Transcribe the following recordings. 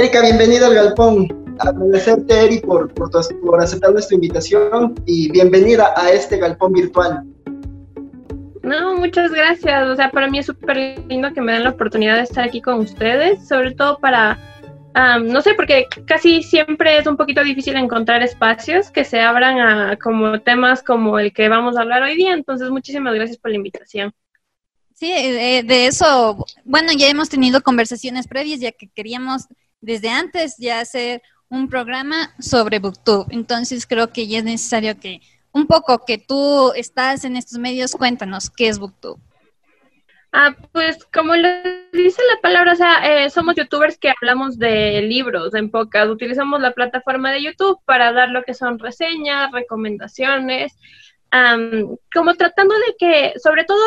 Erika, bienvenida al Galpón. Agradecerte, Eri, por, por, por aceptar nuestra invitación y bienvenida a este Galpón virtual. No, muchas gracias. O sea, para mí es súper lindo que me den la oportunidad de estar aquí con ustedes, sobre todo para, no sé, porque casi siempre es un poquito difícil encontrar espacios que se abran a como temas como el que vamos a hablar hoy día. Entonces, muchísimas gracias por la invitación. Sí, de, de eso, bueno, ya hemos tenido conversaciones previas, ya que queríamos desde antes ya hacer un programa sobre Booktube. Entonces creo que ya es necesario que un poco que tú estás en estos medios, cuéntanos qué es Booktube. Ah, pues como lo dice la palabra, o sea, eh, somos youtubers que hablamos de libros en pocas. Utilizamos la plataforma de YouTube para dar lo que son reseñas, recomendaciones, como tratando de que, sobre todo,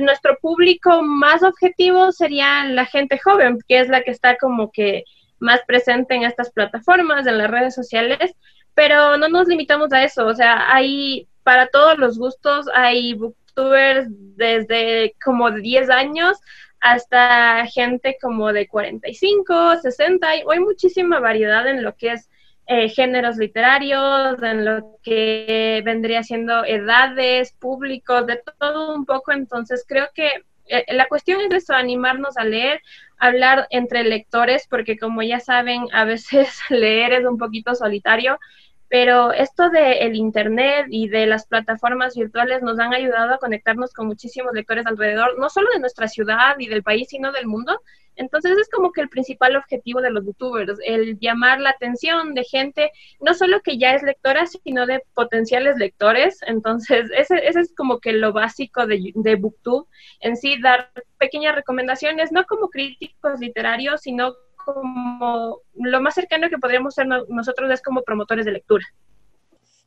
nuestro público más objetivo sería la gente joven, que es la que está como que más presente en estas plataformas, en las redes sociales, pero no nos limitamos a eso, o sea, hay para todos los gustos, hay booktubers desde como de 10 años hasta gente como de 45, 60, hay, hay muchísima variedad en lo que es eh, géneros literarios, en lo que vendría siendo edades, públicos, de todo un poco, entonces creo que eh, la cuestión es eso, animarnos a leer, hablar entre lectores, porque como ya saben, a veces leer es un poquito solitario, pero esto de el internet y de las plataformas virtuales nos han ayudado a conectarnos con muchísimos lectores alrededor, no solo de nuestra ciudad y del país, sino del mundo. Entonces es como que el principal objetivo de los youtubers, el llamar la atención de gente, no solo que ya es lectora, sino de potenciales lectores. Entonces ese, es como que lo básico de, de Booktube, en sí dar pequeñas recomendaciones, no como críticos literarios, sino como lo más cercano que podríamos ser nosotros es como promotores de lectura.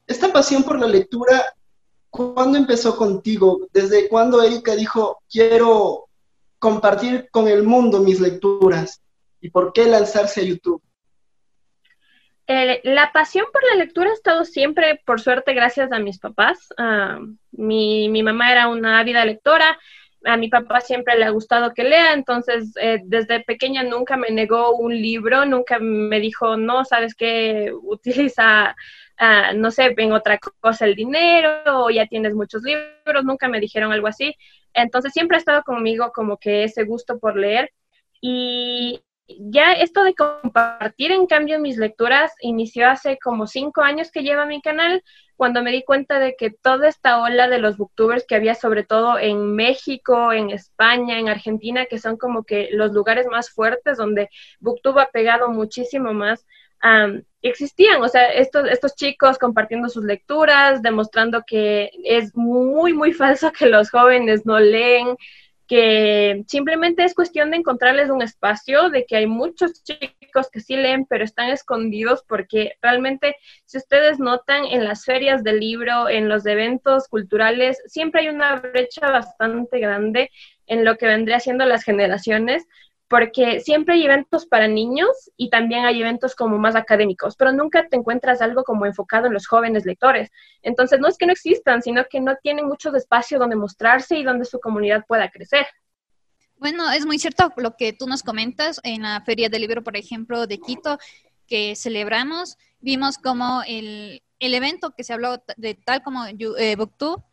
Esta pasión por la lectura, ¿cuándo empezó contigo? ¿Desde cuándo Erika dijo, quiero compartir con el mundo mis lecturas? ¿Y por qué lanzarse a YouTube? Eh, la pasión por la lectura ha estado siempre, por suerte, gracias a mis papás. Ah, mi, mi, mamá era una ávida lectora, a mi papá siempre le ha gustado que lea, entonces eh, desde pequeña nunca me negó un libro, nunca me dijo, no, sabes qué, utiliza, uh, no sé, en otra cosa el dinero, o ya tienes muchos libros, nunca me dijeron algo así. Entonces siempre ha estado conmigo como que ese gusto por leer. Y ya esto de compartir en cambio mis lecturas inició hace como cinco años que lleva mi canal, cuando me di cuenta de que toda esta ola de los booktubers que había sobre todo en México, en España, en Argentina, que son como que los lugares más fuertes donde booktube ha pegado muchísimo más, existían, o sea, estos, estos chicos compartiendo sus lecturas, demostrando que es muy, muy falso que los jóvenes no leen, que simplemente es cuestión de encontrarles un espacio, de que hay muchos chicos que sí leen, pero están escondidos porque realmente, si ustedes notan en las ferias del libro, en los eventos culturales, siempre hay una brecha bastante grande en lo que vendría siendo las generaciones, porque siempre hay eventos para niños y también hay eventos como más académicos, pero nunca te encuentras algo como enfocado en los jóvenes lectores. Entonces, no es que no existan, sino que no tienen mucho espacio donde mostrarse y donde su comunidad pueda crecer. Bueno, es muy cierto lo que tú nos comentas en la Feria del Libro, por ejemplo, de Quito, que celebramos, vimos como el, el evento que se habló de tal como eh, Booktube,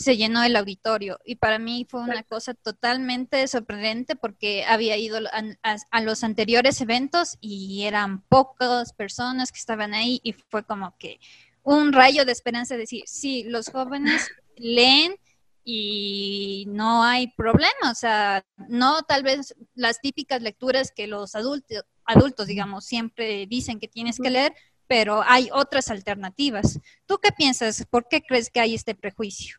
se llenó el auditorio y para mí fue una cosa totalmente sorprendente porque había ido a, los anteriores eventos y eran pocas personas que estaban ahí y fue como que un rayo de esperanza de decir, sí, los jóvenes leen y no hay problema, o sea, no tal vez las típicas lecturas que los adultos, adultos digamos, siempre dicen que tienes que leer, pero hay otras alternativas. ¿Tú qué piensas? ¿Por qué crees que hay este prejuicio?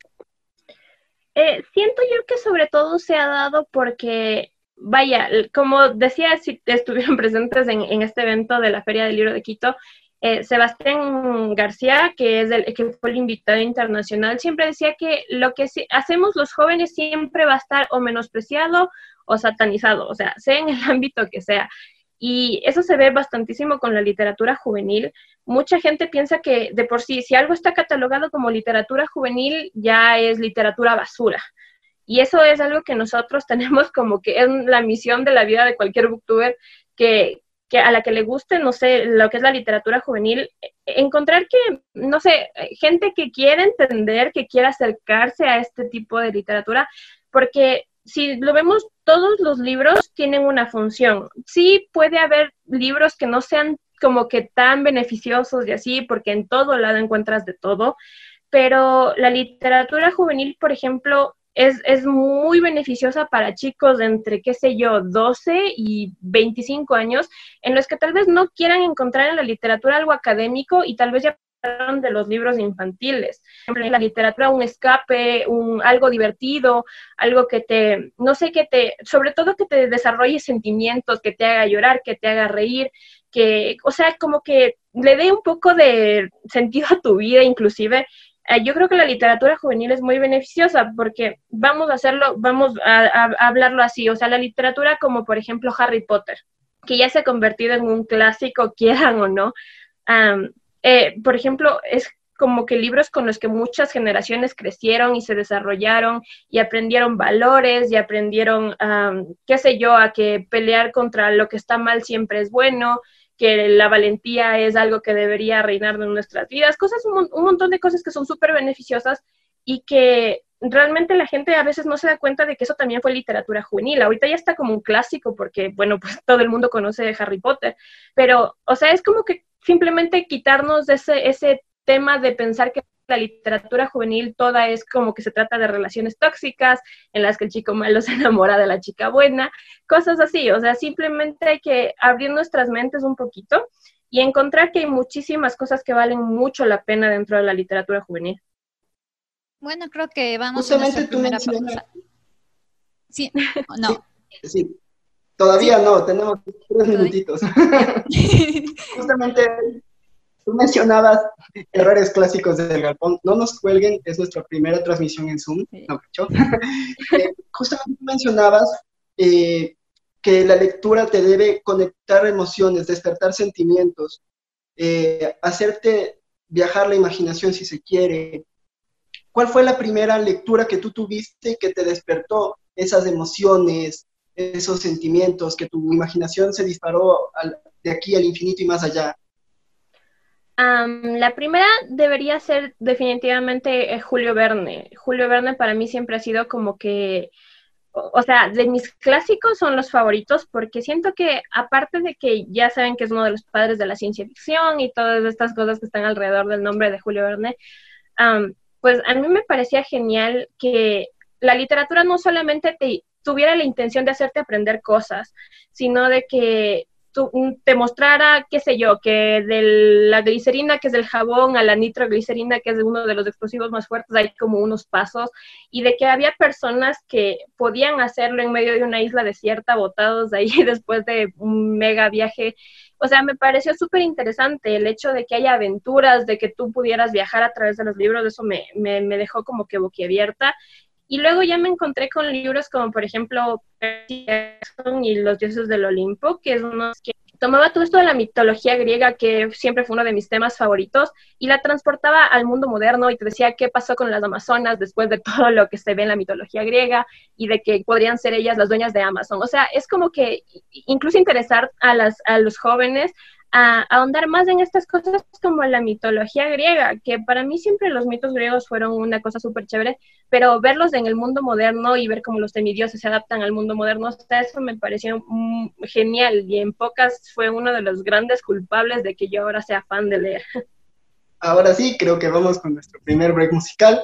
Eh, siento yo que sobre todo se ha dado porque, vaya, como decía, si estuvieron presentes en, este evento de la Feria del Libro de Quito, eh, Sebastián García, que, es el, que fue el invitado internacional, siempre decía que lo que hacemos los jóvenes siempre va a estar o menospreciado o satanizado, o sea, sea en el ámbito que sea. Y eso se ve bastantísimo con la literatura juvenil. Mucha gente piensa que de por sí, si algo está catalogado como literatura juvenil, ya es literatura basura. Y eso es algo que nosotros tenemos como que es la misión de la vida de cualquier booktuber que, que a la que le guste, no sé, lo que es la literatura juvenil, encontrar que, no sé, gente que quiera entender, que quiera acercarse a este tipo de literatura, porque si lo vemos, todos los libros tienen una función. Sí puede haber libros que no sean como que tan beneficiosos y así, porque en todo lado encuentras de todo, pero la literatura juvenil, por ejemplo, es, es, muy beneficiosa para chicos de entre, qué sé yo, 12 y 25 años, en los que tal vez no quieran encontrar en la literatura algo académico y tal vez ya de los libros infantiles. La literatura un escape, un, algo divertido, algo que te, no sé, que te, sobre todo que te desarrolle sentimientos, que te haga llorar, que te haga reír, que, o sea, como que le dé un poco de sentido a tu vida inclusive. Eh, yo creo que la literatura juvenil es muy beneficiosa porque vamos a hacerlo, vamos a, hablarlo así, o sea, la literatura como por ejemplo Harry Potter, que ya se ha convertido en un clásico, quieran o no. Eh, por ejemplo, es como que libros con los que muchas generaciones crecieron y se desarrollaron y aprendieron valores y aprendieron, qué sé yo, a que pelear contra lo que está mal siempre es bueno, que la valentía es algo que debería reinar en nuestras vidas, cosas, un, un montón de cosas que son súper beneficiosas y que realmente la gente a veces no se da cuenta de que eso también fue literatura juvenil. Ahorita ya está como un clásico porque, bueno, pues todo el mundo conoce Harry Potter, pero, o sea, es como que simplemente quitarnos de ese, ese tema de pensar que la literatura juvenil toda es como que se trata de relaciones tóxicas en las que el chico malo se enamora de la chica buena, cosas así, o sea, simplemente hay que abrir nuestras mentes un poquito y encontrar que hay muchísimas cosas que valen mucho la pena dentro de la literatura juvenil. Bueno, creo que vamos a nuestra primera pausa. Sí, no. sí. Todavía no, tenemos tres minutitos. Justamente tú mencionabas errores clásicos del galpón. No nos cuelguen, es nuestra primera transmisión en Zoom. No, eh, justamente tú mencionabas eh, que la lectura te debe conectar emociones, despertar sentimientos, eh, hacerte viajar la imaginación si se quiere. ¿Cuál fue la primera lectura que tú tuviste que te despertó esas emociones, esos sentimientos, que tu imaginación se disparó de aquí al infinito y más allá? la primera debería ser definitivamente eh, Julio Verne. Julio Verne para mí siempre ha sido como que, o, sea, de mis clásicos son los favoritos porque siento que aparte de que ya saben que es uno de los padres de la ciencia ficción y todas estas cosas que están alrededor del nombre de Julio Verne, pues a mí me parecía genial que la literatura no solamente te, tuviera la intención de hacerte aprender cosas, sino de que mm, te mostrara, qué sé yo, que de la glicerina, que es del jabón, a la nitroglicerina, que es uno de los explosivos más fuertes, hay como unos pasos, y de que había personas que podían hacerlo en medio de una isla desierta, botados ahí después de un mega viaje. O sea, me pareció súper interesante el hecho de que haya aventuras, de que tú pudieras viajar a través de los libros, eso me, me dejó como que boquiabierta. Y luego ya me encontré con libros como, por ejemplo, y los dioses del Olimpo, que es uno que tomaba todo esto de la mitología griega, que siempre fue uno de mis temas favoritos, y la transportaba al mundo moderno y te decía qué pasó con las Amazonas después de todo lo que se ve en la mitología griega y de que podrían ser ellas las dueñas de Amazon. O sea, es como que incluso interesar a, las, a los jóvenes a, ahondar más en estas cosas como la mitología griega, que para mí siempre los mitos griegos fueron una cosa súper chévere, pero verlos en el mundo moderno y ver cómo los semidioses se adaptan al mundo moderno, eso me pareció mm, genial y en pocas fue uno de los grandes culpables de que yo ahora sea fan de leer. Ahora sí, creo que vamos con nuestro primer break musical.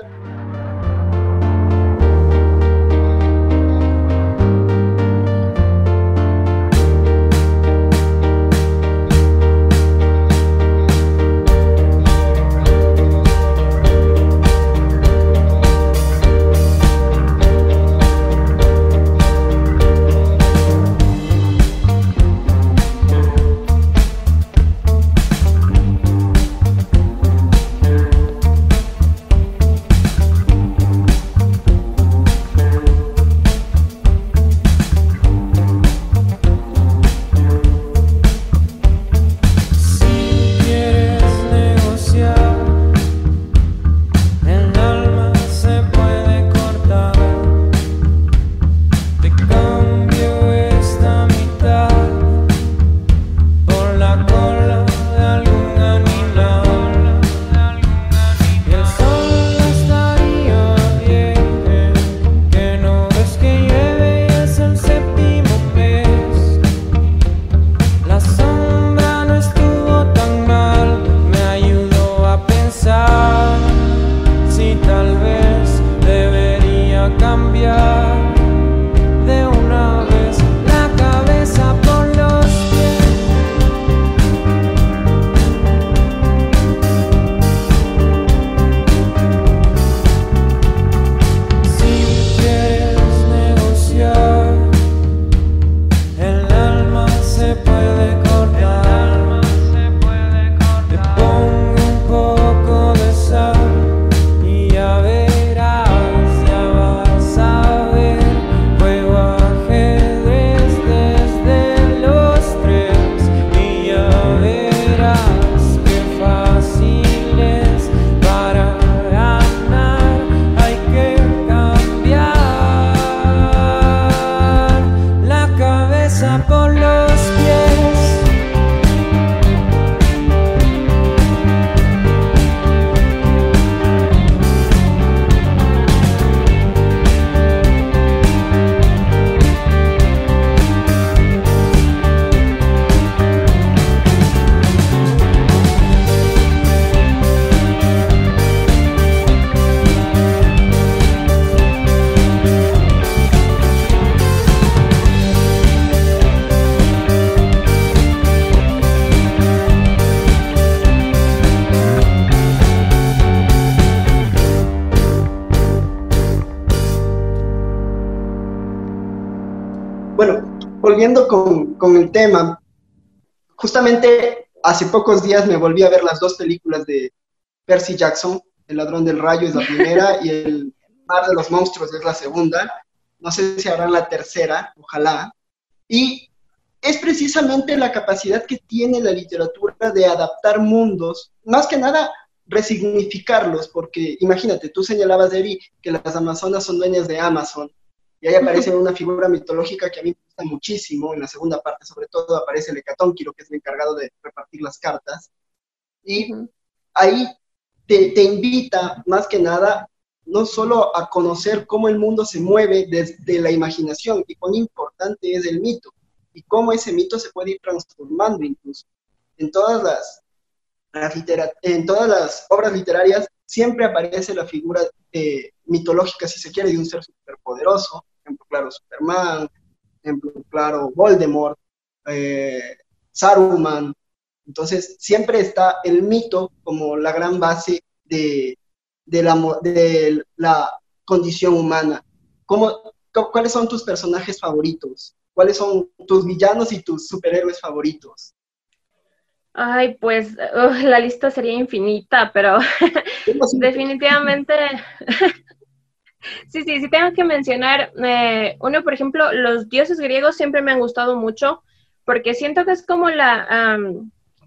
Volviendo con, con el tema, justamente hace pocos días me volví a ver las dos películas de Percy Jackson, El ladrón del rayo es la primera y El mar de los monstruos es la segunda. No sé si habrán la tercera, ojalá. Y es precisamente la capacidad que tiene la literatura de adaptar mundos, más que nada resignificarlos, porque imagínate, tú señalabas, Debbie, que las Amazonas son dueñas de Amazon, y ahí aparece una figura mitológica que a mí gusta muchísimo, en la segunda parte sobre todo aparece el Hecatónquiro, que es el encargado de repartir las cartas, y ahí te, te invita más que nada no solo a conocer cómo el mundo se mueve desde la imaginación y cuán importante es el mito, y cómo ese mito se puede ir transformando incluso. En todas las, en todas las obras literarias siempre aparece la figura eh, mitológica, si se quiere, de un ser superpoderoso, ejemplo claro, Superman, ejemplo claro, Voldemort, eh, Saruman. Entonces, siempre está el mito como la gran base de, de, la, de la condición humana. ¿Cómo, ¿Cuáles son tus personajes favoritos? ¿Cuáles son tus villanos y tus superhéroes favoritos? Ay, pues la lista sería infinita, pero definitivamente, sí, sí, sí tengo que mencionar, eh, uno, por ejemplo, los dioses griegos siempre me han gustado mucho, porque siento que es como la,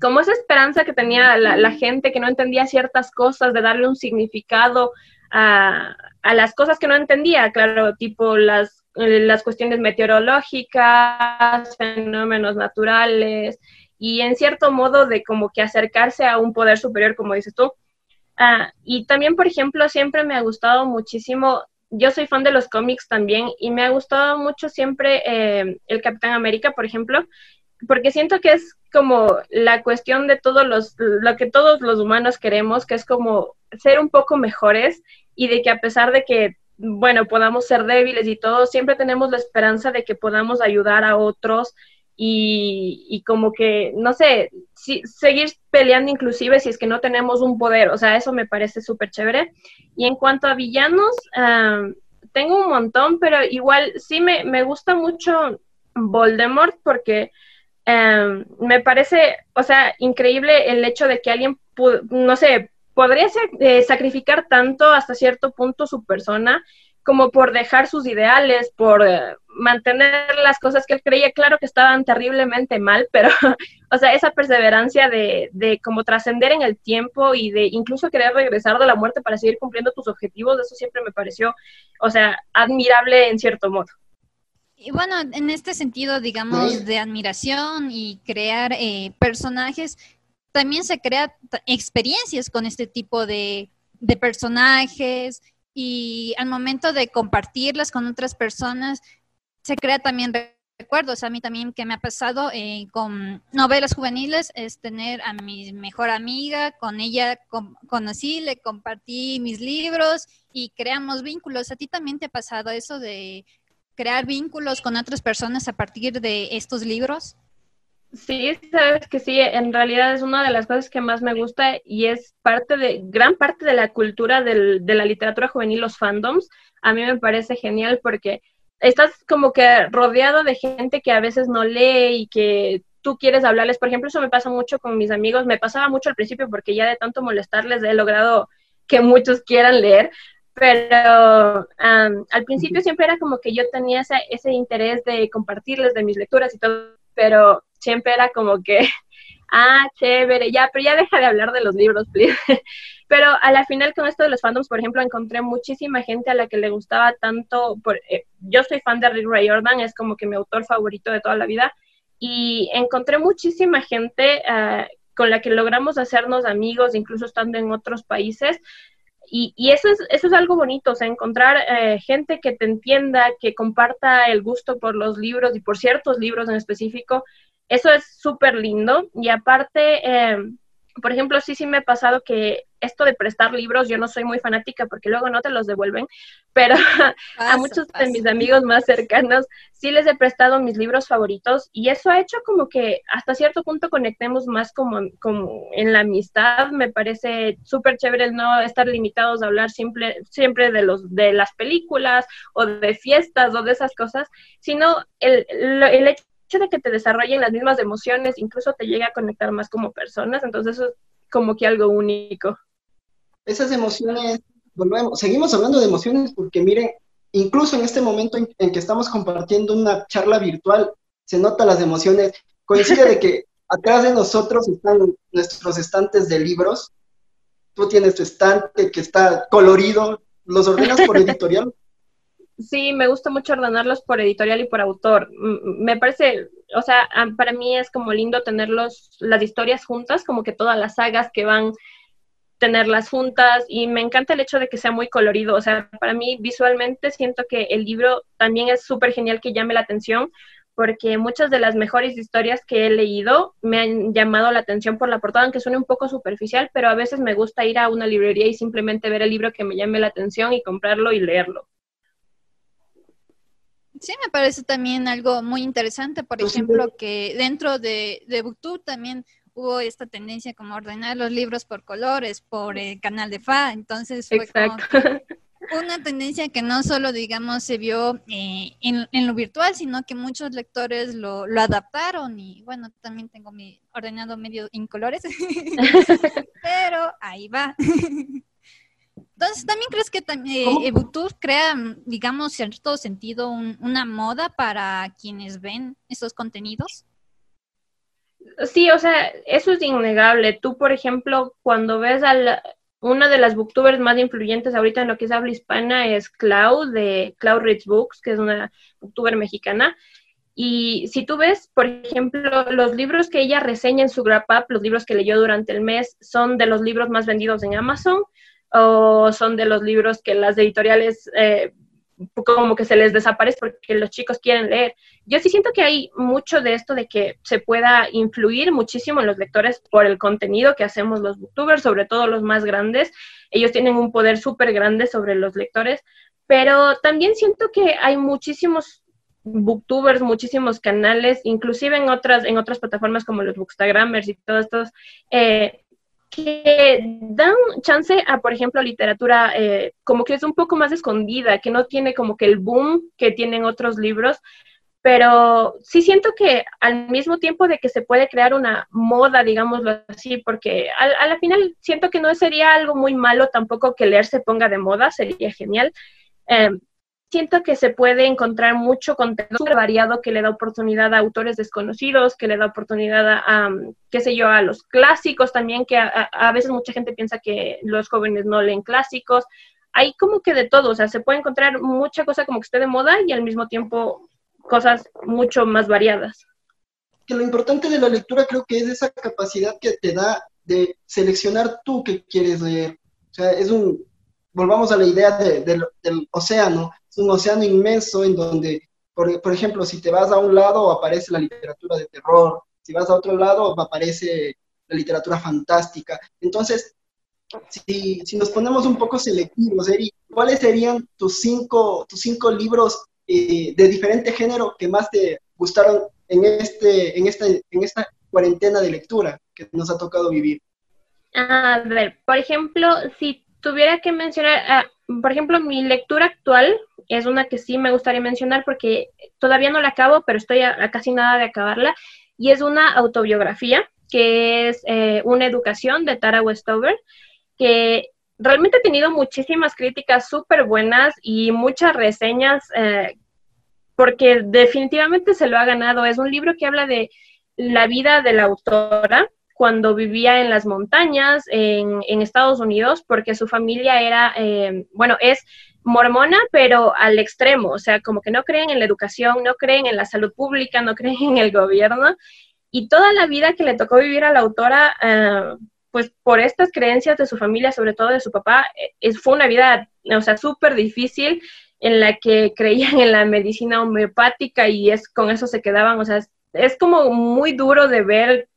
como esa esperanza que tenía la, gente que no entendía ciertas cosas, de darle un significado a, a las cosas que no entendía, claro, tipo las eh, las cuestiones meteorológicas, fenómenos naturales y en cierto modo de como que acercarse a un poder superior, como dices tú. Ah, y también, por ejemplo, siempre me ha gustado muchísimo, yo soy fan de los cómics también y me ha gustado mucho siempre eh, el Capitán América, por ejemplo, porque siento que es como la cuestión de todos los, lo que todos los humanos queremos, que es como ser un poco mejores y de que a pesar de que bueno, podamos ser débiles y todo, siempre tenemos la esperanza de que podamos ayudar a otros y, como que, no sé, seguir peleando inclusive si es que no tenemos un poder, o sea, eso me parece súper chévere. Y en cuanto a villanos, tengo un montón, pero igual sí me, me gusta mucho Voldemort porque me parece, o sea, increíble el hecho de que alguien, no sé, podría eh, sacrificar tanto hasta cierto punto su persona como por dejar sus ideales, por eh, mantener las cosas que él creía, claro que estaban terriblemente mal, pero, o sea, esa perseverancia de, de como trascender en el tiempo y de incluso querer regresar de la muerte para seguir cumpliendo tus objetivos, eso siempre me pareció, o sea, admirable en cierto modo. Y bueno, en este sentido, digamos, de admiración y crear eh, personajes, también se crea experiencias con este tipo de, personajes y al momento de compartirlas con otras personas, se crea también recuerdos. A mí también que me ha pasado eh, con novelas juveniles es tener a mi mejor amiga, con ella conocí, le compartí mis libros y creamos vínculos. ¿A ti también te ha pasado eso de crear vínculos con otras personas a partir de estos libros? Sí, sabes que sí, en realidad es una de las cosas que más me gusta y es parte de, gran parte de la cultura del, de la literatura juvenil, los fandoms. A mí me parece genial porque estás como que rodeado de gente que a veces no lee y que tú quieres hablarles. Por ejemplo, eso me pasa mucho con mis amigos, me pasaba mucho al principio porque ya de tanto molestarles he logrado que muchos quieran leer, pero al principio siempre era como que yo tenía ese, ese interés de compartirles de mis lecturas y todo, pero siempre era como que, ah, chévere, ya, pero ya deja de hablar de los libros, please. pero a la final con esto de los fandoms, por ejemplo, encontré muchísima gente a la que le gustaba tanto, eh, yo soy fan de Rick Ray Jordan, es como que mi autor favorito de toda la vida, y encontré muchísima gente ah, con la que logramos hacernos amigos, incluso estando en otros países, y, eso, es, eso es algo bonito, o encontrar eh, gente que te entienda, que comparta el gusto por los libros y por ciertos libros en específico, eso es súper lindo. Y aparte, eh, por ejemplo, sí, sí me ha pasado que esto de prestar libros, yo no soy muy fanática porque luego no te los devuelven, pero a muchos de mis amigos más cercanos sí les he prestado mis libros favoritos y eso ha hecho como que hasta cierto punto conectemos más como, como en la amistad. Me parece súper chévere el no estar limitados a hablar siempre, siempre de, los, de las películas o de fiestas o de esas cosas, sino el, el hecho hecho de que te desarrollen las mismas emociones, incluso te llega a conectar más como personas, entonces eso es como que algo único. Esas emociones, volvemos, seguimos hablando de emociones porque miren, incluso en este momento en, que estamos compartiendo una charla virtual, se notan las emociones. Coincide de que atrás de nosotros están nuestros estantes de libros. Tú tienes tu estante que está colorido. ¿Los ordenas por editorial? Sí, me gusta mucho ordenarlos por editorial y por autor. Me parece, o sea, para mí es como lindo tenerlos, las historias juntas, como que todas las sagas que van tenerlas juntas y me encanta el hecho de que sea muy colorido. O sea, para mí visualmente siento que el libro también es súper genial que llame la atención porque muchas de las mejores historias que he leído me han llamado la atención por la portada, aunque suene un poco superficial, pero a veces me gusta ir a una librería y simplemente ver el libro que me llame la atención y comprarlo y leerlo. Sí, me parece también algo muy interesante, por pues ejemplo, que dentro de, de Booktube también hubo esta tendencia como ordenar los libros por colores, por el canal de FA, entonces fue como una tendencia que no solo, digamos, se vio eh, en, en, lo virtual, sino que muchos lectores lo, lo, adaptaron y bueno, también tengo mi ordenado medio en colores, pero ahí va. Entonces, ¿también crees que también eh, crea, digamos, cierto sentido una moda para quienes ven esos contenidos? Sí, o sea, eso es innegable. Tú, por ejemplo, cuando ves a una de las booktubers más influyentes ahorita en lo que es habla hispana es Clau, de Cloud Reads Books, que es una booktuber mexicana. Y si tú ves, por ejemplo, los libros que ella reseña en su Grab Up, los libros que leyó durante el mes, son de los libros más vendidos en Amazon o son de los libros que las editoriales eh, como que se les desaparece porque los chicos quieren leer. Yo sí siento que hay mucho de esto de que se pueda influir muchísimo en los lectores por el contenido que hacemos los booktubers, sobre todo los más grandes. Ellos tienen un poder súper grande sobre los lectores, pero también siento que hay muchísimos booktubers, muchísimos canales, inclusive en otras, en otras plataformas como los bookstagramers y todos estos, eh, que dan chance a, por ejemplo, literatura eh, como que es un poco más escondida, que no tiene como que el boom que tienen otros libros, pero sí siento que al mismo tiempo de que se puede crear una moda, digámoslo así, porque a la final siento que no sería algo muy malo tampoco que leer se ponga de moda, sería genial. Eh, siento que se puede encontrar mucho contenido variado que le da oportunidad a autores desconocidos, que le da oportunidad a, qué sé yo, a los clásicos también, que a, veces mucha gente piensa que los jóvenes no leen clásicos. Hay como que de todo, o sea, se puede encontrar mucha cosa como que esté de moda y al mismo tiempo cosas mucho más variadas. Que lo importante de la lectura creo que es esa capacidad que te da de seleccionar tú que quieres leer. O sea, es un, volvamos a la idea del océano, es un océano inmenso en donde, por, ejemplo, si te vas a un lado aparece la literatura de terror, si vas a otro lado aparece la literatura fantástica. Entonces, si, si nos ponemos un poco selectivos, ¿cuáles serían tus cinco, tus cinco libros eh, de diferente género que más te gustaron en, este, en, esta, en esta cuarentena de lectura que nos ha tocado vivir? A ver, por ejemplo, si tuviera que mencionar, ah, por ejemplo, mi lectura actual es una que sí me gustaría mencionar porque todavía no la acabo, pero estoy a, casi nada de acabarla, y es una autobiografía que es eh, una educación de Tara Westover, que realmente ha tenido muchísimas críticas súper buenas y muchas reseñas, eh, porque definitivamente se lo ha ganado. Es un libro que habla de la vida de la autora cuando vivía en las montañas en, Estados Unidos, porque su familia era, eh, bueno, es mormona, pero al extremo, o sea, como que no creen en la educación, no creen en la salud pública, no creen en el gobierno. Y toda la vida que le tocó vivir a la autora, eh, pues por estas creencias de su familia, sobre todo de su papá, eh, fue una vida, o sea, súper difícil en la que creían en la medicina homeopática y es con eso se quedaban, o sea, es como muy duro de ver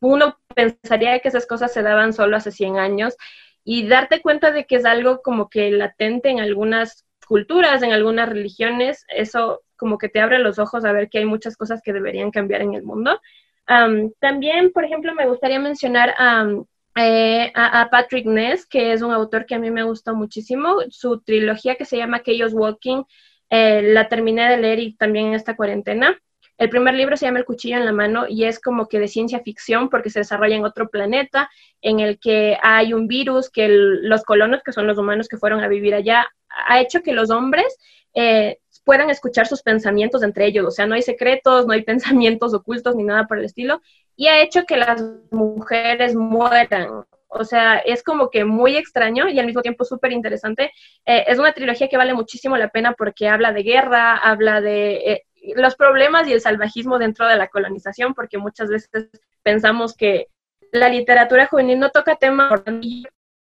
uno pensaría que esas cosas se daban solo hace 100 años y darte cuenta de que es algo como que latente en algunas culturas, en algunas religiones, eso como que te abre los ojos a ver que hay muchas cosas que deberían cambiar en el mundo. también, por ejemplo, me gustaría mencionar eh, a, Patrick Ness, que es un autor que a mí me gustó muchísimo. Su trilogía que se llama Chaos Walking, eh, la terminé de leer y también en esta cuarentena. El primer libro se llama El cuchillo en la mano y es como que de ciencia ficción porque se desarrolla en otro planeta en el que hay un virus que los colonos, que son los humanos que fueron a vivir allá, ha hecho que los hombres eh, puedan escuchar sus pensamientos entre ellos. O sea, no hay secretos, no hay pensamientos ocultos ni nada por el estilo. Y ha hecho que las mujeres mueran. O sea, es como que muy extraño y al mismo tiempo súper interesante. Eh, es una trilogía que vale muchísimo la pena porque habla de guerra, habla de eh, los problemas y el salvajismo dentro de la colonización, porque muchas veces pensamos que la literatura juvenil no toca temas.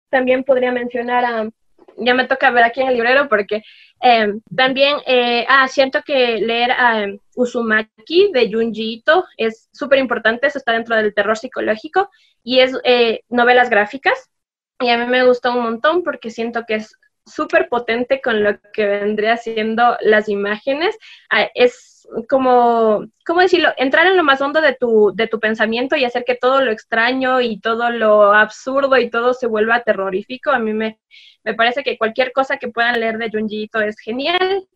También podría mencionar a, ya me toca ver aquí en el librero porque eh, también, eh, ah, siento que leer a Uzumaki de Junji Ito es súper importante, eso está dentro del terror psicológico y es eh, novelas gráficas. Y a mí me gusta un montón porque siento que es súper potente con lo que vendría siendo las imágenes. Ah, es como, ¿cómo decirlo? Entrar en lo más hondo de tu, de tu pensamiento y hacer que todo lo extraño y todo lo absurdo y todo se vuelva terrorífico. A mí me, me parece que cualquier cosa que puedan leer de Junji es genial.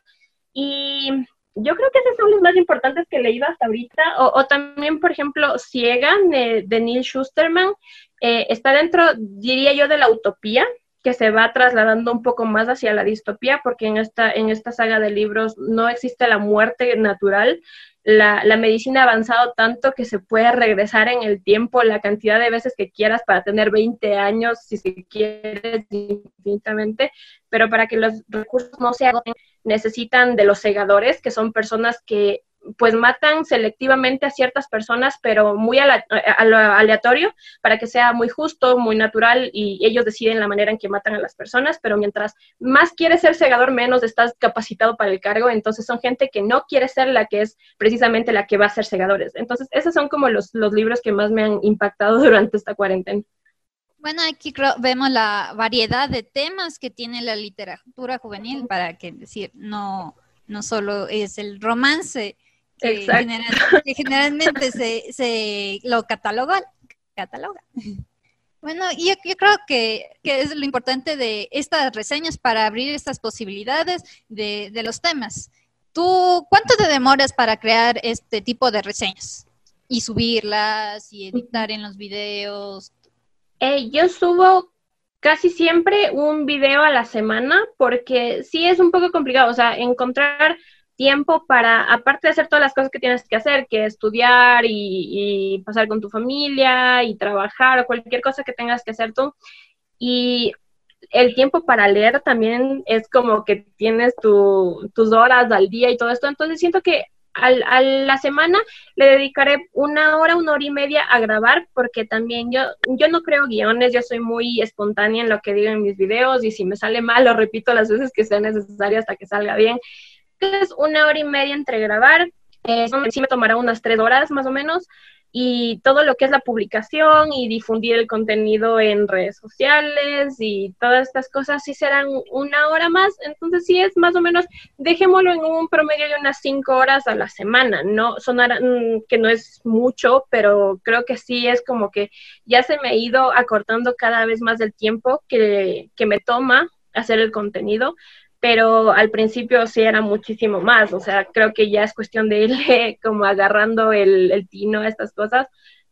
Y yo creo que esos son los más importantes que he leído hasta ahorita. O, también, por ejemplo, Ciega de, Neil Schusterman. Eh, está dentro, diría yo, de la utopía que se va trasladando un poco más hacia la distopía, porque en esta, en esta saga de libros no existe la muerte natural. La, la, medicina ha avanzado tanto que se puede regresar en el tiempo la cantidad de veces que quieras para tener 20 años, si se quieres, infinitamente, pero para que los recursos no se agoten, necesitan de los segadores, que son personas que pues matan selectivamente a ciertas personas, pero muy aleatorio, para que sea muy justo, muy natural, y ellos deciden la manera en que matan a las personas, pero mientras más quieres ser segador, menos estás capacitado para el cargo, entonces son gente que no quiere ser la que es precisamente la que va a ser segadores. Entonces, esos son como los, los libros que más me han impactado durante esta cuarentena. Bueno, aquí vemos la variedad de temas que tiene la literatura juvenil, para que decir, no, no solo es el romance, que, generalmente se, lo cataloga. cataloga. Bueno, yo, yo creo que, es lo importante de estas reseñas para abrir estas posibilidades de, los temas. ¿Tú cuánto te demoras para crear este tipo de reseñas? Y subirlas y editar en los videos. Eh, yo subo casi siempre un video a la semana porque sí es un poco complicado, o sea, encontrar tiempo para, aparte de hacer todas las cosas que tienes que hacer, que estudiar y, pasar con tu familia y trabajar o cualquier cosa que tengas que hacer tú. Y el tiempo para leer también es como que tienes tus horas al día y todo esto. Entonces siento que al, a la semana le dedicaré una hora, una hora y media a grabar, porque también yo, yo no creo guiones, yo soy muy espontánea en lo que digo en mis videos y si me sale mal lo repito las veces que sea necesario hasta que salga bien es una hora y media entre grabar. Eh, sí me tomará unas tres horas más o menos. Y todo lo que es la publicación y difundir el contenido en redes sociales y todas estas cosas sí serán una hora más. Entonces sí es más o menos, dejémoslo en un promedio de unas cinco horas a la semana. No sonará mm, que no es mucho, pero creo que sí es como que ya se me ha ido acortando cada vez más el tiempo que, que me toma hacer el contenido pero al principio sí era muchísimo más, o sea, creo que ya es cuestión de irle como agarrando el, el tino a estas cosas,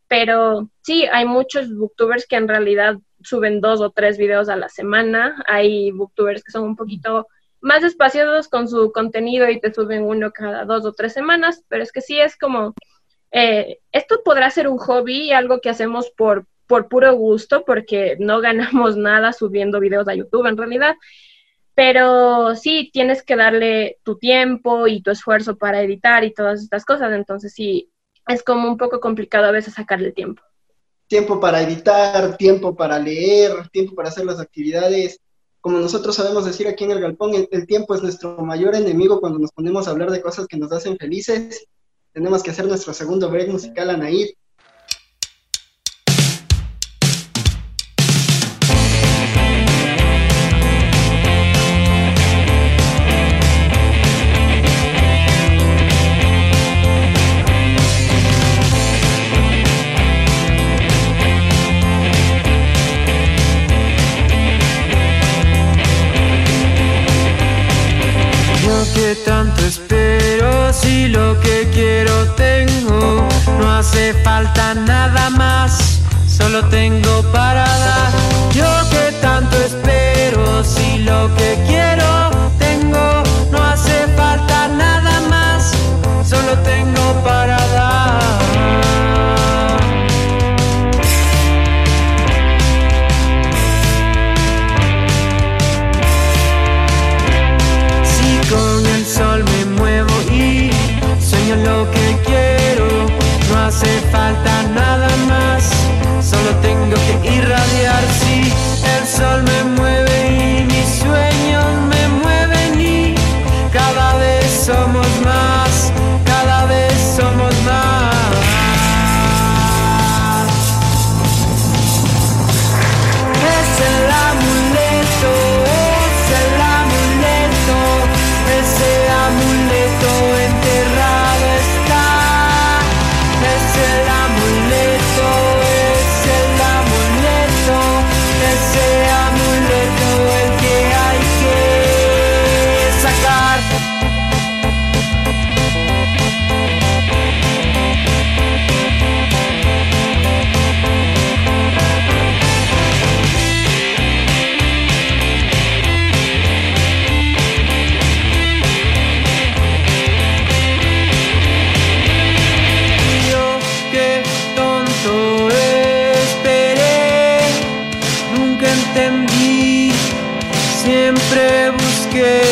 pero sí, hay muchos booktubers que en realidad suben dos o tres videos a la semana, hay booktubers que son un poquito más espaciosos con su contenido y te suben uno cada dos o tres semanas, pero es que sí es como, eh, esto podrá ser un hobby, algo que hacemos por, por puro gusto, porque no ganamos nada subiendo videos a YouTube en realidad, pero sí tienes que darle tu tiempo y tu esfuerzo para editar y todas estas cosas, entonces sí, es como un poco complicado a veces sacarle tiempo. Tiempo para editar, tiempo para leer, tiempo para hacer las actividades. Como nosotros sabemos decir aquí en el galpón, el, tiempo es nuestro mayor enemigo cuando nos ponemos a hablar de cosas que nos hacen felices. Tenemos que hacer nuestro segundo break musical, Anaid. Falta nada más, solo tengo para dar. Yo que tanto espero, si lo que quiero siempre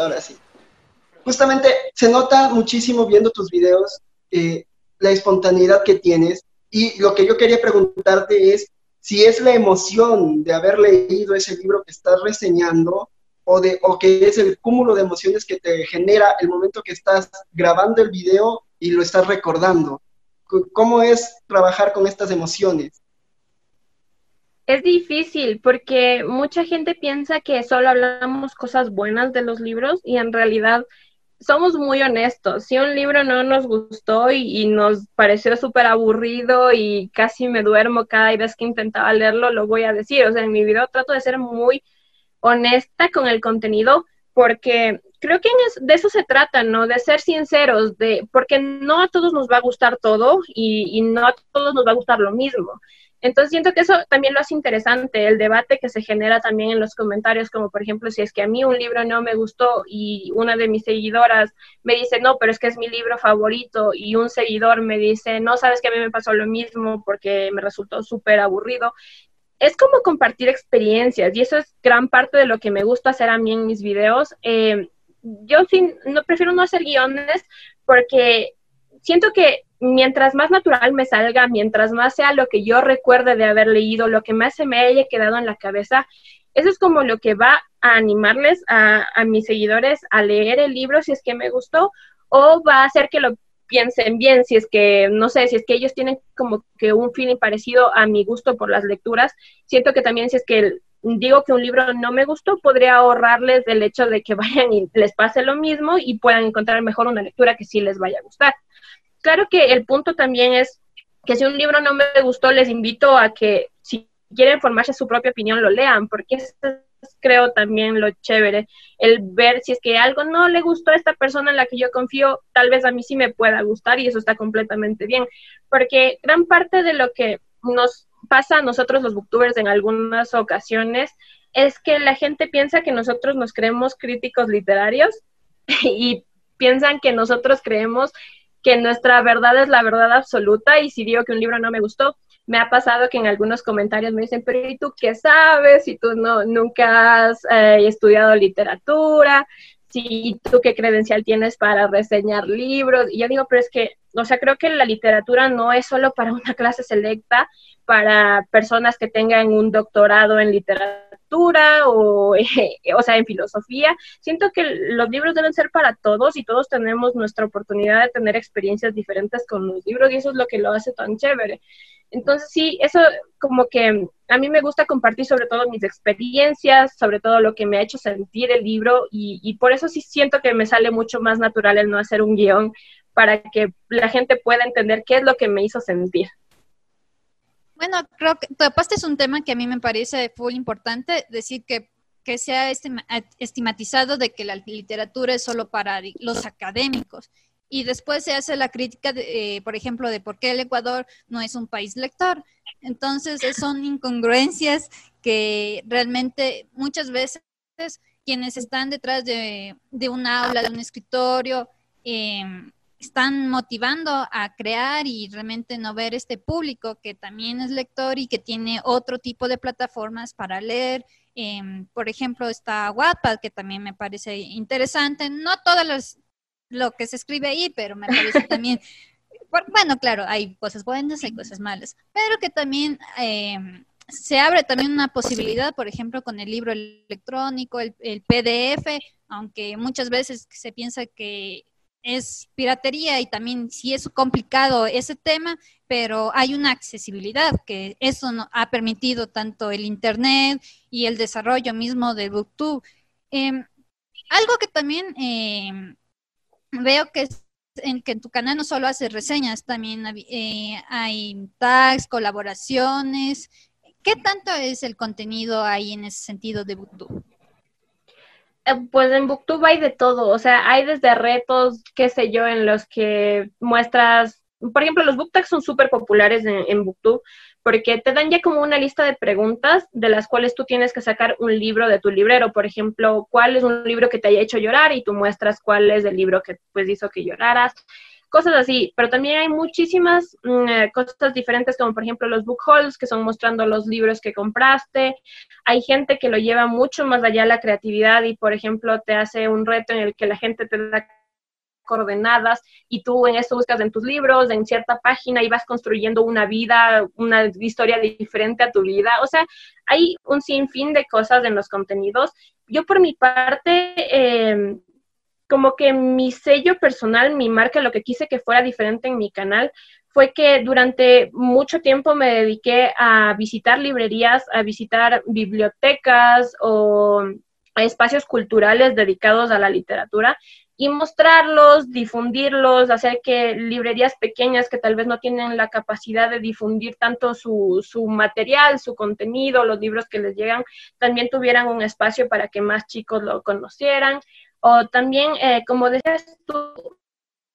ahora sí. Justamente se nota muchísimo viendo tus videos eh, la espontaneidad que tienes y lo que yo quería preguntarte es si es la emoción de haber leído ese libro que estás reseñando o, de, o que es el cúmulo de emociones que te genera el momento que estás grabando el video y lo estás recordando. ¿Cómo es trabajar con estas emociones? Es difícil porque mucha gente piensa que solo hablamos cosas buenas de los libros y en realidad somos muy honestos. Si un libro no nos gustó y, y nos pareció súper aburrido y casi me duermo cada vez que intentaba leerlo, lo voy a decir. O sea, en mi video trato de ser muy honesta con el contenido porque creo que de eso se trata, ¿no? De ser sinceros, de, porque no a todos nos va a gustar todo y, y no a todos nos va a gustar lo mismo. Entonces siento que eso también lo hace interesante, el debate que se genera también en los comentarios, como por ejemplo, si es que a mí un libro no me gustó y una de mis seguidoras me dice, no, pero es que es mi libro favorito y un seguidor me dice, no, sabes que a mí me pasó lo mismo porque me resultó súper aburrido. Es como compartir experiencias y eso es gran parte de lo que me gusta hacer a mí en mis videos. Eh, yo no prefiero no hacer guiones porque siento que mientras más natural me salga, mientras más sea lo que yo recuerde de haber leído, lo que más se me haya quedado en la cabeza, eso es como lo que va a animarles a, a mis seguidores a leer el libro si es que me gustó, o va a hacer que lo piensen bien, si es que, no sé, si es que ellos tienen como que un feeling parecido a mi gusto por las lecturas, siento que también si es que digo que un libro no me gustó, podría ahorrarles del hecho de que vayan y les pase lo mismo y puedan encontrar mejor una lectura que sí les vaya a gustar. Claro que el punto también es que si un libro no me gustó, les invito a que si quieren formarse su propia opinión, lo lean, porque es, creo también lo chévere, el ver si es que algo no le gustó a esta persona en la que yo confío, tal vez a mí sí me pueda gustar y eso está completamente bien, porque gran parte de lo que nos pasa a nosotros los booktubers en algunas ocasiones es que la gente piensa que nosotros nos creemos críticos literarios y piensan que nosotros creemos que nuestra verdad es la verdad absoluta y si digo que un libro no me gustó, me ha pasado que en algunos comentarios me dicen, pero ¿y tú qué sabes? Si tú no, nunca has eh, estudiado literatura, si tú qué credencial tienes para reseñar libros. Y yo digo, pero es que, o sea, creo que la literatura no es solo para una clase selecta, para personas que tengan un doctorado en literatura literatura o, o sea, en filosofía. Siento que los libros deben ser para todos y todos tenemos nuestra oportunidad de tener experiencias diferentes con los libros y eso es lo que lo hace tan chévere. Entonces, sí, eso como que a mí me gusta compartir sobre todo mis experiencias, sobre todo lo que me ha hecho sentir el libro y, y por eso sí siento que me sale mucho más natural el no hacer un guion para que la gente pueda entender qué es lo que me hizo sentir. Bueno, creo que tu apuesta es un tema que a mí me parece muy importante, decir que, que se ha estigmatizado de que la literatura es solo para los académicos. Y después se hace la crítica, de, eh, por ejemplo, de por qué el Ecuador no es un país lector. Entonces, son incongruencias que realmente muchas veces quienes están detrás de, de un aula, de un escritorio, eh, están motivando a crear y realmente no ver este público que también es lector y que tiene otro tipo de plataformas para leer. Em, por ejemplo, está Wattpad, que también me parece interesante. No todo lo que se escribe ahí, pero me parece también... bueno, claro, hay cosas buenas, hay cosas malas, pero que también em, se abre también una posibilidad, por ejemplo, con el libro electrónico, el, el PDF, aunque muchas veces se piensa que es piratería y también sí es complicado ese tema, pero hay una accesibilidad que eso no, ha permitido tanto el Internet y el desarrollo mismo de Booktube. Em, algo que también em, veo que, en, que en tu canal no solo haces reseñas, también eh, hay tags, colaboraciones. ¿Qué tanto es el contenido ahí en ese sentido de Booktube? Eh, pues en Booktube hay de todo, o sea, hay desde retos, qué sé yo, en los que muestras, por ejemplo, los book son súper populares en, en, Booktube porque te dan ya como una lista de preguntas de las cuales tú tienes que sacar un libro de tu librero, por ejemplo, cuál es un libro que te haya hecho llorar y tú muestras cuál es el libro que pues hizo que lloraras cosas así, pero también hay muchísimas mm, eh, cosas diferentes, como por ejemplo los book hauls, que son mostrando los libros que compraste. Hay gente que lo lleva mucho más allá la creatividad y, por ejemplo, te hace un reto en el que la gente te da coordenadas y tú en esto buscas en tus libros, en cierta página y vas construyendo una vida, una historia diferente a tu vida. O sea, hay un sinfín de cosas en los contenidos. Yo por mi parte, eh, como que mi sello personal, mi marca, lo que quise que fuera diferente en mi canal, fue que durante mucho tiempo me dediqué a visitar librerías, a visitar bibliotecas o espacios culturales dedicados a la literatura y mostrarlos, difundirlos, hacer que librerías pequeñas que tal vez no tienen la capacidad de difundir tanto su, su, material, su contenido, los libros que les llegan, también tuvieran un espacio para que más chicos lo conocieran. O también, eh, como decías tú,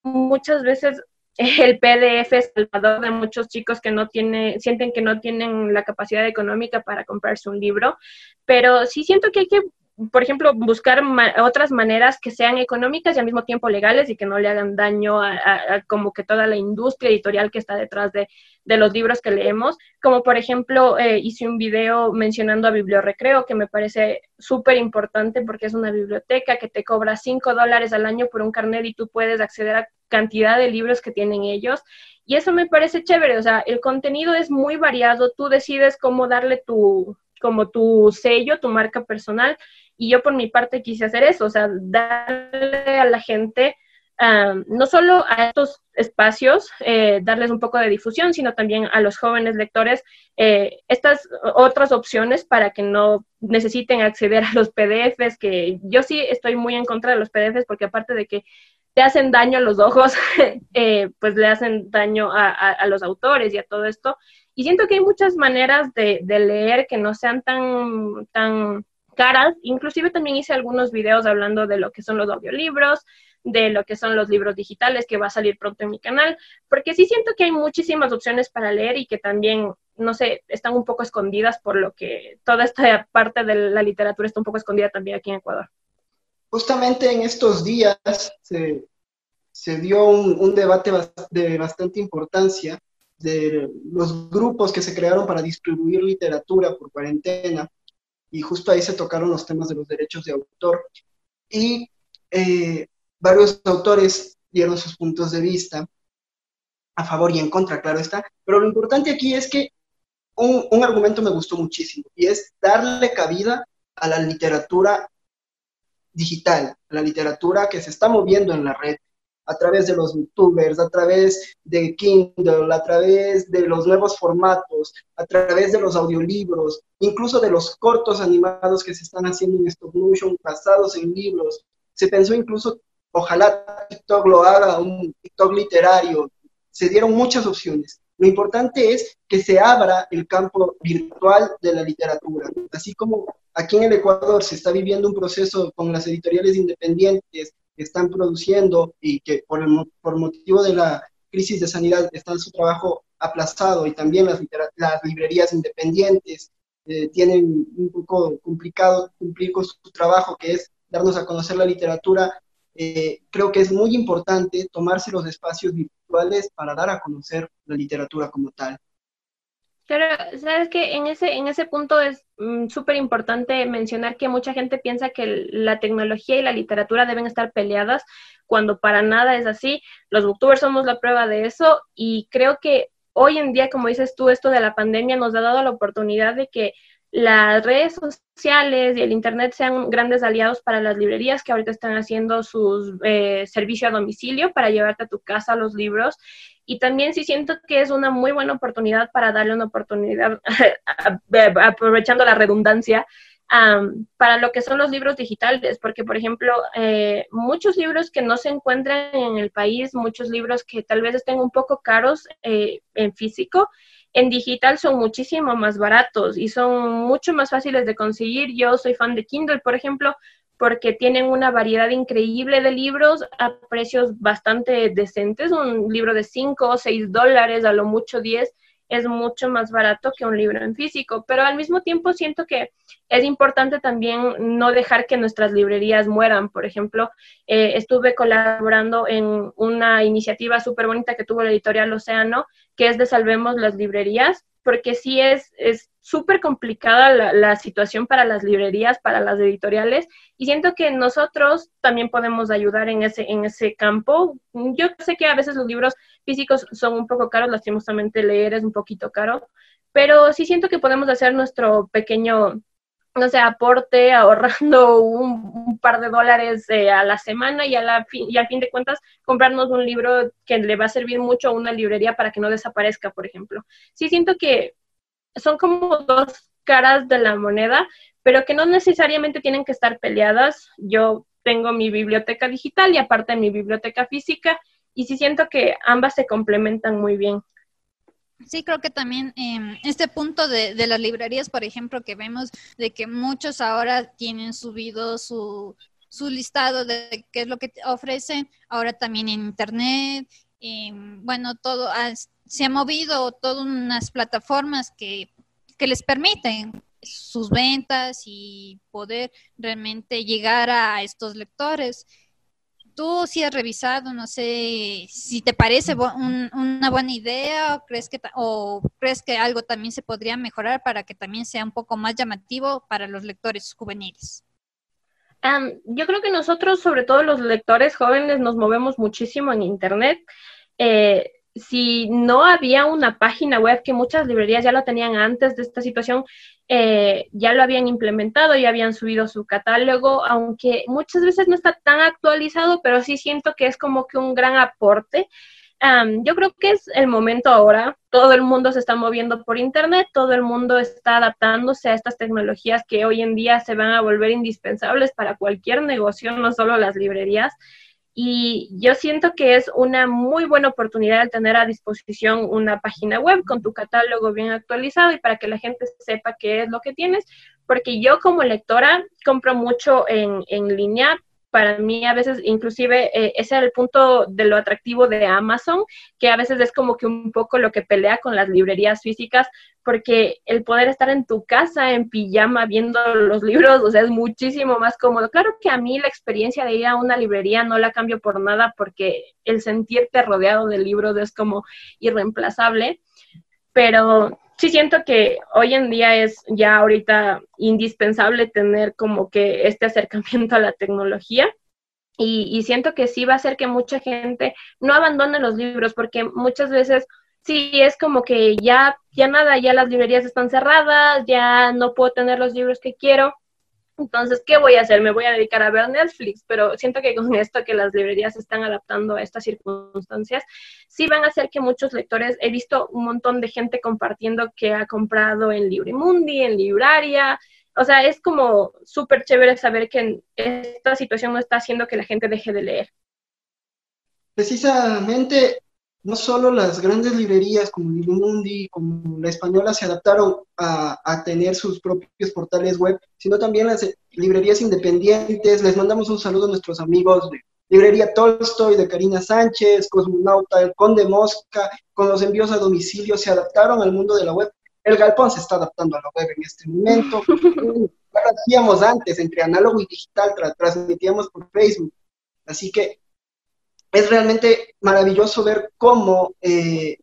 muchas veces el PDF es el valor de muchos chicos que no tienen, sienten que no tienen la capacidad económica para comprarse un libro, pero sí siento que hay que por ejemplo, buscar otras maneras que sean económicas y al mismo tiempo legales y que no le hagan daño a, como que toda la industria editorial que está detrás de, de los libros que leemos. Como por ejemplo, eh, hice un video mencionando a Bibliorrecreo, que me parece súper importante porque es una biblioteca que te cobra 5 dólares al año por un carnet y tú puedes acceder a cantidad de libros que tienen ellos. Y eso me parece chévere, o sea, el contenido es muy variado, tú decides cómo darle tu como tu sello, tu marca personal y yo por mi parte quise hacer eso, o sea, darle a la gente, no solo a estos espacios, eh, darles un poco de difusión, sino también a los jóvenes lectores eh, estas otras opciones para que no necesiten acceder a los PDFs, que yo sí estoy muy en contra de los PDFs porque aparte de que te hacen daño a los ojos, eh, pues le hacen daño a, a, los autores y a todo esto. Y siento que hay muchas maneras de, de leer que no sean tan, tan caras. Inclusive también hice algunos videos hablando de lo que son los audiolibros, de lo que son los libros digitales que va a salir pronto en mi canal, porque sí siento que hay muchísimas opciones para leer y que también, no sé, están un poco escondidas por lo que toda esta parte de la literatura está un poco escondida también aquí en Ecuador. Justamente en estos días se, dio un debate de bastante importancia de los grupos que se crearon para distribuir literatura por cuarentena y justo ahí se tocaron los temas de los derechos de autor. Y eh, varios autores dieron sus puntos de vista a favor y en contra, claro está, pero lo importante aquí es que un, un argumento me gustó muchísimo y es darle cabida a la literatura digital, a la literatura que se está moviendo en la red, a través de los youtubers, a través de Kindle, a través de los nuevos formatos, a través de los audiolibros, incluso de los cortos animados que se están haciendo en stop motion basados en libros. Se pensó incluso, ojalá TikTok lo haga, un TikTok literario. Se dieron muchas opciones. Lo importante es que se abra el campo virtual de la literatura, así como aquí en el Ecuador se está viviendo un proceso con las editoriales independientes están produciendo y que por, por motivo de la crisis de sanidad está su trabajo aplazado y también las, las librerías independientes eh, tienen un poco complicado cumplir con su trabajo, que es darnos a conocer la literatura. Eh, creo que es muy importante tomarse los espacios virtuales para dar a conocer la literatura como tal. Pero, sabes que en ese, en ese punto es mm, súper importante mencionar que mucha gente piensa que la tecnología y la literatura deben estar peleadas, cuando para nada es así. Los booktubers somos la prueba de eso y creo que hoy en día, como dices tú, esto de la pandemia nos ha dado la oportunidad de que las redes sociales y el Internet sean grandes aliados para las librerías que ahorita están haciendo su eh, servicio a domicilio para llevarte a tu casa los libros. Y también sí siento que es una muy buena oportunidad para darle una oportunidad, aprovechando la redundancia, para lo que son los libros digitales, porque por ejemplo, eh, muchos libros que no se encuentran en el país, muchos libros que tal vez estén un poco caros eh, en físico, en digital son muchísimo más baratos y son mucho más fáciles de conseguir. Yo soy fan de Kindle, por ejemplo, porque tienen una variedad increíble de libros a precios bastante decentes. Un libro de 5 o 6 dólares, a lo mucho 10, es mucho más barato que un libro en físico, pero al mismo tiempo siento que es importante también no dejar que nuestras librerías mueran. Por ejemplo, eh, estuve colaborando en una iniciativa súper bonita que tuvo la editorial Océano, que es de Salvemos las Librerías, porque sí es súper complicada la, la, situación para las librerías, para las editoriales, y siento que nosotros también podemos ayudar en ese, en ese campo. Yo sé que a veces los libros físicos son un poco caros, lastimosamente leer es un poquito caro, pero sí siento que podemos hacer nuestro pequeño no sé, aporte ahorrando un, par de dólares eh, a la semana y, a la y al fin de cuentas comprarnos un libro que le va a servir mucho a una librería para que no desaparezca, por ejemplo. Sí siento que son como dos caras de la moneda, pero que no necesariamente tienen que estar peleadas. Yo tengo mi biblioteca digital y aparte mi biblioteca física y sí siento que ambas se complementan muy bien. Sí, creo que también eh, este punto de, las librerías, por ejemplo, que vemos de que muchos ahora tienen subido su, su listado de qué es lo que ofrecen, ahora también en Internet, eh, bueno, todo se ha movido todas unas plataformas que, que les permiten sus ventas y poder realmente llegar a estos lectores tú sí has revisado, no sé si te parece una buena idea o crees, que, o crees que algo también se podría mejorar para que también sea un poco más llamativo para los lectores juveniles. yo creo que nosotros, sobre todo los lectores jóvenes, nos movemos muchísimo en Internet. Eh, si no había una página web, que muchas librerías ya lo tenían antes de esta situación, eh, ya lo habían implementado, ya habían subido su catálogo, aunque muchas veces no está tan actualizado, pero sí siento que es como que un gran aporte. yo creo que es el momento ahora, todo el mundo se está moviendo por Internet, todo el mundo está adaptándose a estas tecnologías que hoy en día se van a volver indispensables para cualquier negocio, no solo las librerías. Y yo siento que es una muy buena oportunidad el tener a disposición una página web con tu catálogo bien actualizado y para que la gente sepa qué es lo que tienes, porque yo como lectora compro mucho en, en línea, para mí a veces inclusive eh, ese es el punto de lo atractivo de Amazon, que a veces es como que un poco lo que pelea con las librerías físicas, porque el poder estar en tu casa en pijama viendo los libros, o sea, es muchísimo más cómodo. Claro que a mí la experiencia de ir a una librería no la cambio por nada, porque el sentirte rodeado de libros es como irreemplazable, pero sí siento que hoy en día es ya ahorita indispensable tener como que este acercamiento a la tecnología. Y, siento que sí va a hacer que mucha gente no abandone los libros, porque muchas veces sí, es como que ya, ya nada, ya las librerías están cerradas, ya no puedo tener los libros que quiero. Entonces, ¿qué voy a hacer? Me voy a dedicar a ver Netflix, pero siento que con esto que las librerías se están adaptando a estas circunstancias, sí van a hacer que muchos lectores, he visto un montón de gente compartiendo que ha comprado en Librimundi, en Libraria, o sea, es como súper chévere saber que esta situación no está haciendo que la gente deje de leer. Precisamente no solo las grandes librerías como Librimundi, como la española se adaptaron a, tener sus propios portales web, sino también las librerías independientes. Les mandamos un saludo a nuestros amigos de Librería Tolstoy, de Karina Sánchez, Cosmonauta, El Conde Mosca, con los envíos a domicilio se adaptaron al mundo de la web. El Galpón se está adaptando a la web en este momento. Lo hacíamos antes, entre análogo y digital, transmitíamos por Facebook. Así que es realmente maravilloso ver cómo eh,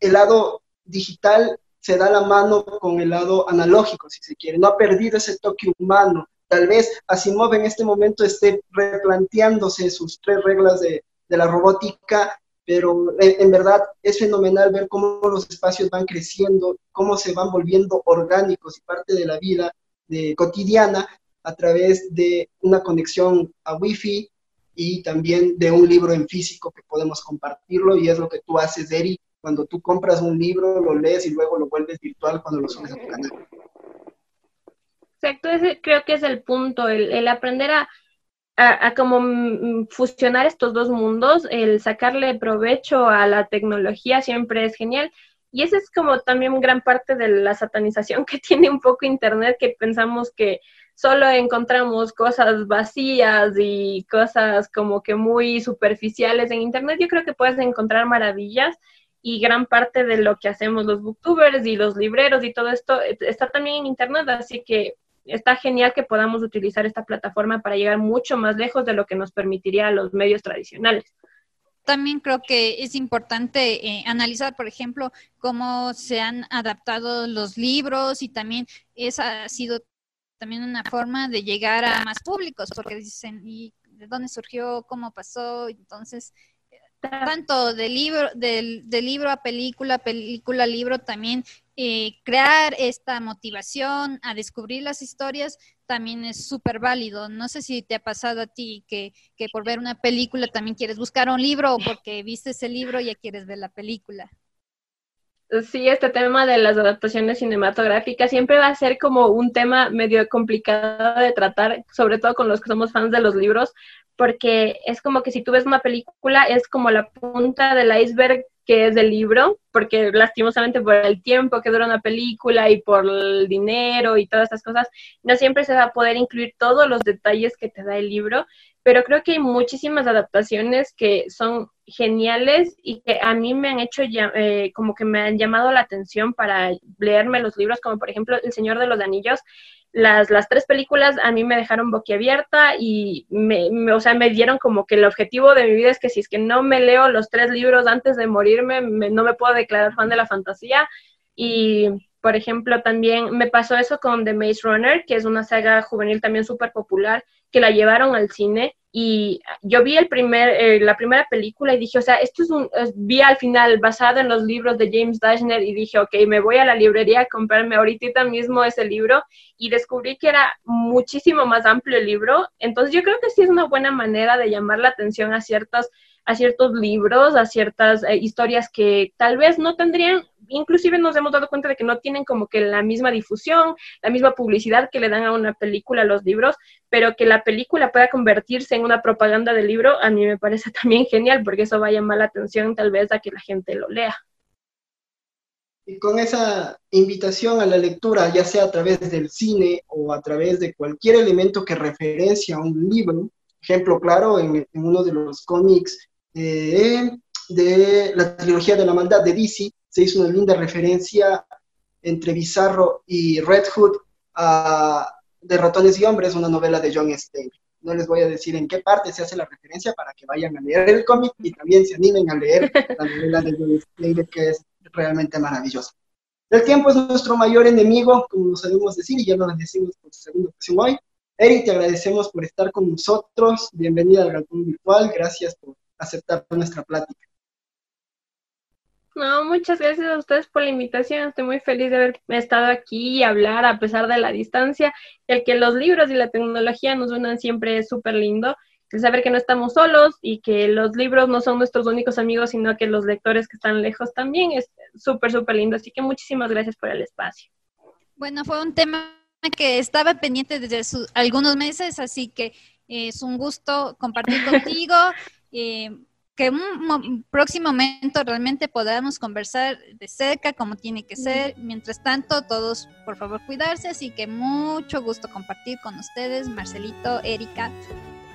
el lado digital se da la mano con el lado analógico, si se quiere. No ha perdido ese toque humano. Tal vez Asimov en este momento esté replanteándose sus tres reglas de, la robótica, pero en, verdad es fenomenal ver cómo los espacios van creciendo, cómo se van volviendo orgánicos y parte de la vida de, cotidiana a través de una conexión a Wi-Fi, y también de un libro en físico que podemos compartirlo y es lo que tú haces, Eri, cuando tú compras un libro, lo lees y luego lo vuelves virtual cuando lo subes a tu canal. Exacto, ese creo que es el punto, el, aprender a, a, como fusionar estos dos mundos, el sacarle provecho a la tecnología siempre es genial. Y esa es como también gran parte de la satanización que tiene un poco Internet, que pensamos que solo encontramos cosas vacías y cosas como que muy superficiales en Internet, yo creo que puedes encontrar maravillas y gran parte de lo que hacemos los booktubers y los libreros y todo esto está también en Internet, así que está genial que podamos utilizar esta plataforma para llegar mucho más lejos de lo que nos permitiría los medios tradicionales. También creo que es importante eh, analizar, por ejemplo, cómo se han adaptado los libros y también esa ha sido también una forma de llegar a más públicos, porque dicen, ¿y de dónde surgió? ¿Cómo pasó? Entonces, tanto de libro, del, libro a película, película a libro, también eh, crear esta motivación a descubrir las historias también es súper válido. No sé si te ha pasado a ti que, que por ver una película también quieres buscar un libro o porque viste ese libro ya quieres ver la película. Sí, este tema de las adaptaciones cinematográficas siempre va a ser como un tema medio complicado de tratar, sobre todo con los que somos fans de los libros, porque es como que si tú ves una película es como la punta del iceberg que es del libro, porque lastimosamente por el tiempo que dura una película y por el dinero y todas estas cosas, no siempre se va a poder incluir todos los detalles que te da el libro pero creo que hay muchísimas adaptaciones que son geniales y que a mí me han hecho eh, como que me han llamado la atención para leerme los libros, como por ejemplo El Señor de los Anillos. Las, las tres películas a mí me dejaron boquiabierta y me, o sea, me dieron como que el objetivo de mi vida es que si es que no me leo los tres libros antes de morirme, no me puedo declarar fan de la fantasía. Y por ejemplo, también me pasó eso con The Maze Runner, que es una saga juvenil también súper popular, que la llevaron al cine y yo vi el primer, eh, la primera película y dije, o sea, esto es un, vi al final basado en los libros de James Dashner y dije, ok, me voy a la librería a comprarme ahorita mismo ese libro y descubrí que era muchísimo más amplio el libro, entonces yo creo que sí es una buena manera de llamar la atención a ciertos, a ciertos libros, a ciertas eh, historias que tal vez no tendrían inclusive nos hemos dado cuenta de que no tienen como que la misma difusión, la misma publicidad que le dan a una película, los libros, pero que la película pueda convertirse en una propaganda del libro, a mí me parece también genial, porque eso va a llamar la atención tal vez a que la gente lo lea. Y con esa invitación a la lectura, ya sea a través del cine o a través de cualquier elemento que referencia a un libro, ejemplo claro, en, uno de los cómics eh, de la trilogía de la maldad de DC, se hizo una linda referencia entre Bizarro y Red Hood de Ratones y Hombres, una novela de John Stein. No les voy a decir en qué parte se hace la referencia para que vayan a leer el cómic y también se animen a leer la novela de John Stein, que es realmente maravillosa. El tiempo es nuestro mayor enemigo, como nos sabemos decir, y ya lo decimos por segunda ocasión hoy. Eri, te agradecemos por estar con nosotros. Bienvenida al Galpón Virtual. Gracias por aceptar nuestra plática. No, muchas gracias a ustedes por la invitación. Estoy muy feliz de haber estado aquí y hablar a pesar de la distancia. El que los libros y la tecnología nos unan siempre es súper lindo. El saber que no estamos solos y que los libros no son nuestros únicos amigos, sino que los lectores que están lejos también es súper, súper lindo. Así que muchísimas gracias por el espacio. Bueno, fue un tema que estaba pendiente desde algunos meses, así que es un gusto compartir contigo. Eh, que un próximo momento realmente podamos conversar de cerca como tiene que ser. Mientras tanto, todos por favor cuidarse, así que mucho gusto compartir con ustedes, Marcelito, Erika.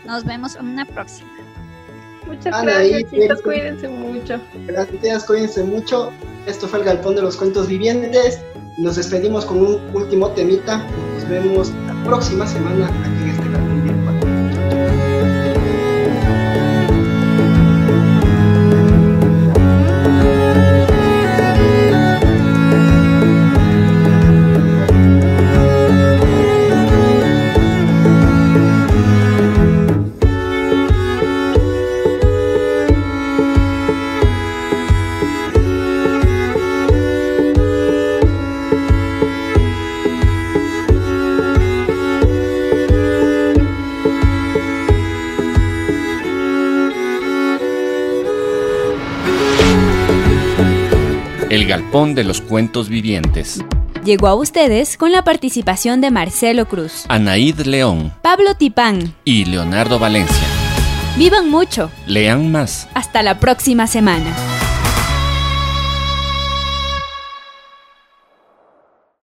Nos vemos en una próxima. Muchas gracias, cuídense mucho. Gracias, cuídense mucho. Esto fue el Galpón de los Cuentos Vivientes. Nos despedimos con un último temita. Nos vemos la próxima semana aquí en este Galpón. El Galpón de los Cuentos Vivientes. Llegó a ustedes con la participación de Marcelo Cruz, Anaíd León, Pablo Tipán y Leonardo Valencia. Vivan mucho. Lean más. Hasta la próxima semana.